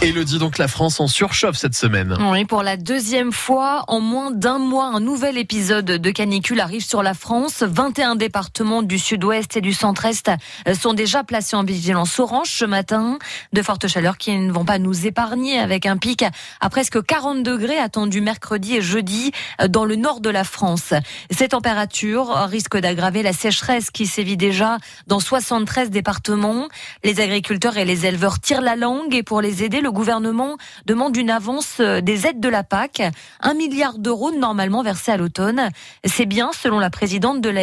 Elodie, donc la France en surchauffe cette semaine. Oui, pour la deuxième fois, en moins d'un mois, un nouvel épisode de canicule arrive sur la France. 21 départements du sud-ouest et du centre-est sont déjà placés en vigilance orange ce matin. De fortes chaleurs qui ne vont pas nous épargner avec un pic à presque 40 degrés attendu mercredi et jeudi dans le nord de la France. Ces températures risquent d'aggraver la sécheresse qui sévit déjà dans 73 départements. Les agriculteurs et les éleveurs tirent la langue et pour les aider, le gouvernement demande une avance euh, des aides de la PAC, un milliard d'euros normalement versés à l'automne. C'est bien, selon la présidente de la,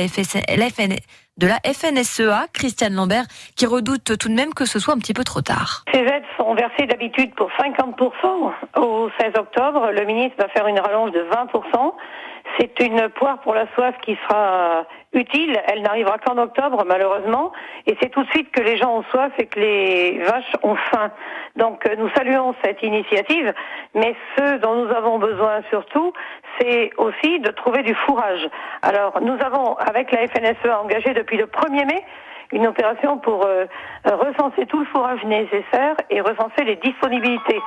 de la FNSEA, Christiane Lambert, qui redoute tout de même que ce soit un petit peu trop tard. Ces aides sont versées d'habitude pour 50% au 16 octobre. Le ministre va faire une rallonge de 20%. C'est une poire pour la soif qui sera utile. Elle n'arrivera qu'en octobre, malheureusement. Et c'est tout de suite que les gens ont soif et que les vaches ont faim. Donc euh, nous saluons cette initiative, mais ce dont nous avons besoin surtout, c'est aussi de trouver du fourrage. Alors nous avons, avec la FNSE, engagé depuis le 1er mai une opération pour euh, recenser tout le fourrage nécessaire et recenser les disponibilités.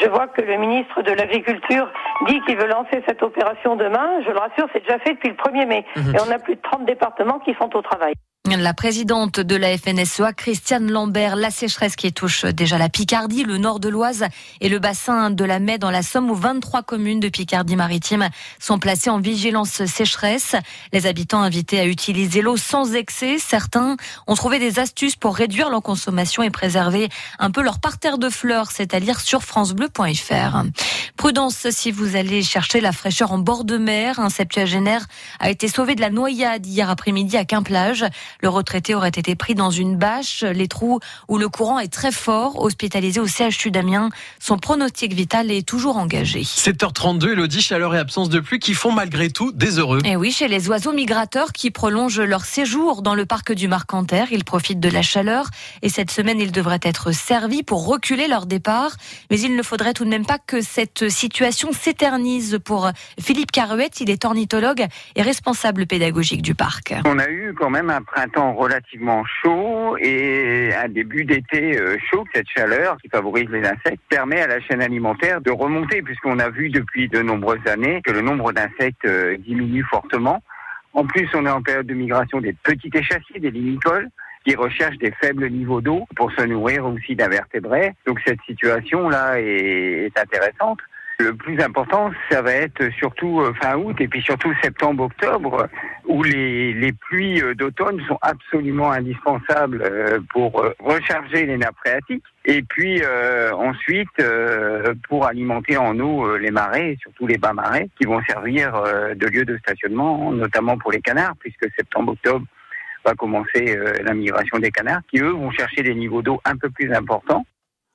Je vois que le ministre de l'Agriculture dit qu'il veut lancer cette opération demain. Je le rassure, c'est déjà fait depuis le 1er mai. Mhm. Et on a plus de 30 départements qui sont au travail. La présidente de la FNSEA, Christiane Lambert, la sécheresse qui touche déjà la Picardie, le nord de l'Oise et le bassin de la Mai dans la Somme où 23 communes de Picardie-Maritime sont placées en vigilance sécheresse. Les habitants invités à utiliser l'eau sans excès. Certains ont trouvé des astuces pour réduire leur consommation et préserver un peu leur parterre de fleurs, c'est à dire sur francebleu.fr. Prudence si vous allez chercher la fraîcheur en bord de mer. Un septuagénaire a été sauvé de la noyade hier après-midi à Quimplage. Le retraité aurait été pris dans une bâche, les trous où le courant est très fort, hospitalisé au CHU d'Amiens. Son pronostic vital est toujours engagé. 7h32, Elodie, chaleur et absence de pluie qui font malgré tout des heureux. Et oui, chez les oiseaux migrateurs qui prolongent leur séjour dans le parc du Marcanterre, ils profitent de la chaleur et cette semaine, ils devraient être servis pour reculer leur départ. Mais il ne faudrait tout de même pas que cette situation s'éternise pour Philippe Caruette. Il est ornithologue et responsable pédagogique du parc. On a eu quand même un temps relativement chaud et un début d'été euh, chaud. Cette chaleur qui favorise les insectes permet à la chaîne alimentaire de remonter puisqu'on a vu depuis de nombreuses années que le nombre d'insectes euh, diminue fortement. En plus, on est en période de migration des petits échassiers, des limicoles qui recherchent des faibles niveaux d'eau pour se nourrir aussi d'invertébrés. Donc cette situation-là est intéressante. Le plus important, ça va être surtout euh, fin août et puis surtout septembre-octobre, où les, les pluies euh, d'automne sont absolument indispensables euh, pour recharger les nappes phréatiques et puis ensuite pour alimenter en eau les marais, surtout les bas marais, qui vont servir de lieu de stationnement, notamment pour les canards, puisque septembre-octobre va commencer la migration des canards, qui eux vont chercher des niveaux d'eau un peu plus importants.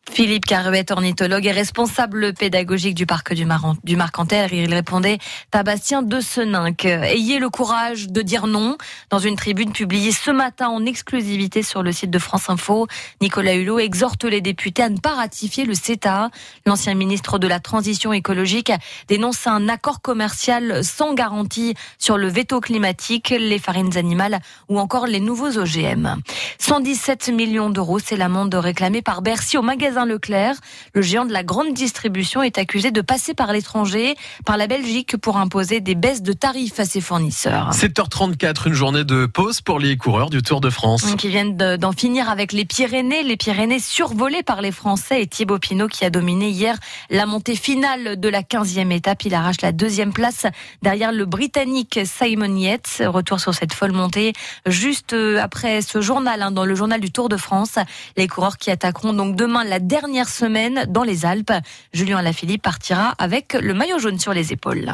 Philippe Caruet, ornithologue et responsable pédagogique du parc du, Mar il répondait à Bastien de Seninck. Ayez le courage de dire non. Dans une tribune publiée ce matin en exclusivité sur le site de France Info, Nicolas Hulot exhorte les députés à ne pas ratifier le CETA. L'ancien ministre de la Transition écologique dénonce un accord commercial sans garantie sur le veto climatique, les farines animales ou encore les nouveaux OGM. 117 millions d'euros, c'est l'amende réclamée par Bercy au magasin Leclerc. Le géant de la grande distribution est accusé de passer par l'étranger, par la Belgique, pour imposer des baisses de tarifs à ses fournisseurs. 7h34, une journée de pause pour les coureurs du Tour de France. Qui viennent d'en finir avec les Pyrénées. Les Pyrénées survolées par les Français et Thibaut Pinot qui a dominé hier la montée finale de la 15e étape. Il arrache la deuxième place derrière le Britannique Simon Yates. Retour sur cette folle montée juste euh, après ce journal, hein, dans le journal du Tour de France. Les coureurs qui attaqueront donc demain la dernière semaine dans les Alpes. Julien Alaphilippe partira avec le maillot jaune sur les épaules.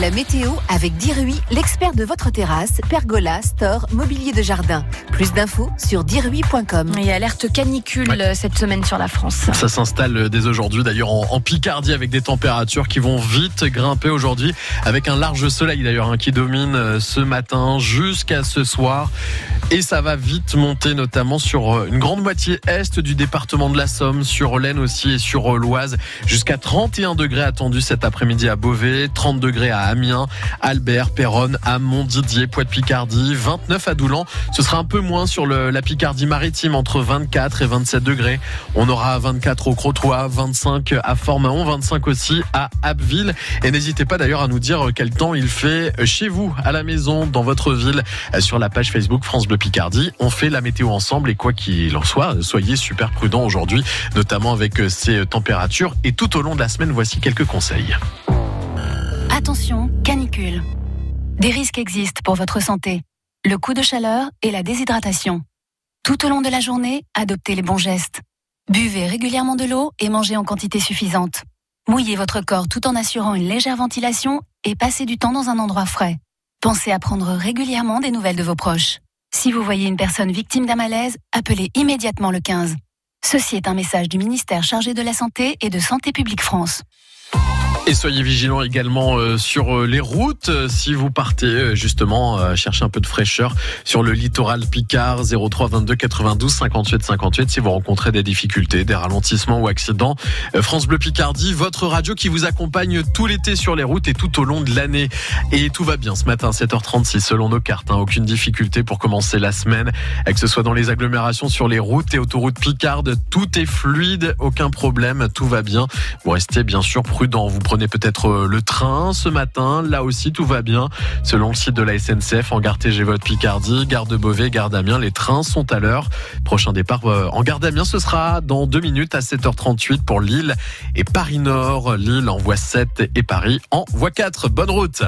La météo avec Dirui, l'expert de votre terrasse, pergola, store, mobilier de jardin. Plus d'infos sur dirui.com. Et alerte canicule cette semaine sur la France. Ça s'installe dès aujourd'hui d'ailleurs en, Picardie avec des températures qui vont vite grimper aujourd'hui avec un large soleil d'ailleurs hein, qui domine euh, ce matin jusqu'à ce soir. Et ça va vite monter notamment sur euh, une grande moitié est du département de la Somme, sur l'Aisne aussi et sur euh, l'Oise. Jusqu'à 31 degrés attendus cet après-midi à Beauvais, 30 degrés à Amiens, Albert, Péronne, à Montdidier, Poix-de-Picardie, 29 à Doulan. Ce sera un peu moins sur la Picardie maritime entre 24 et 27 degrés. On aura 24 au Crotoy, 25 à Formaon, 25 aussi à Abbeville. Et n'hésitez pas d'ailleurs à nous dire quel temps il fait chez vous, à la maison, dans votre ville, sur la page Facebook France Bleu Picardie. On fait la météo ensemble et quoi qu'il en soit, soyez super prudents aujourd'hui, notamment avec ces températures. Et tout au long de la semaine, voici quelques conseils. Attention, canicule. Des risques existent pour votre santé. Le coup de chaleur et la déshydratation. Tout au long de la journée, adoptez les bons gestes. Buvez régulièrement de l'eau et mangez en quantité suffisante. Mouillez votre corps tout en assurant une légère ventilation et passez du temps dans un endroit frais. Pensez à prendre régulièrement des nouvelles de vos proches. Si vous voyez une personne victime d'un malaise, appelez immédiatement le 15. Ceci est un message du ministère chargé de la Santé et de Santé publique France. Et soyez vigilants également euh, sur euh, les routes euh, si vous partez justement chercher un peu de fraîcheur sur le littoral Picard 03 22 92 58 58 si vous rencontrez des difficultés, des ralentissements ou accidents. France Bleu Picardie, votre radio qui vous accompagne tout l'été sur les routes et tout au long de l'année. Et tout va bien ce matin 7h36 selon nos cartes, hein. aucune difficulté pour commencer la semaine, que ce soit dans les agglomérations sur les routes et autoroutes Picard, tout est fluide, aucun problème, tout va bien. Vous restez bien sûr prudent, vous prenez prenez peut-être euh, le train ce matin. Là aussi, tout va bien. Selon le site de la SNCF, en gare TGV Picardie, gare de Beauvais, gare d'Amiens, les trains sont à l'heure. Prochain départ euh, en gare d'Amiens, ce sera dans deux minutes à 7h38 pour Lille et Paris Nord. Lille en voie 7 et Paris en voie 4. Bonne route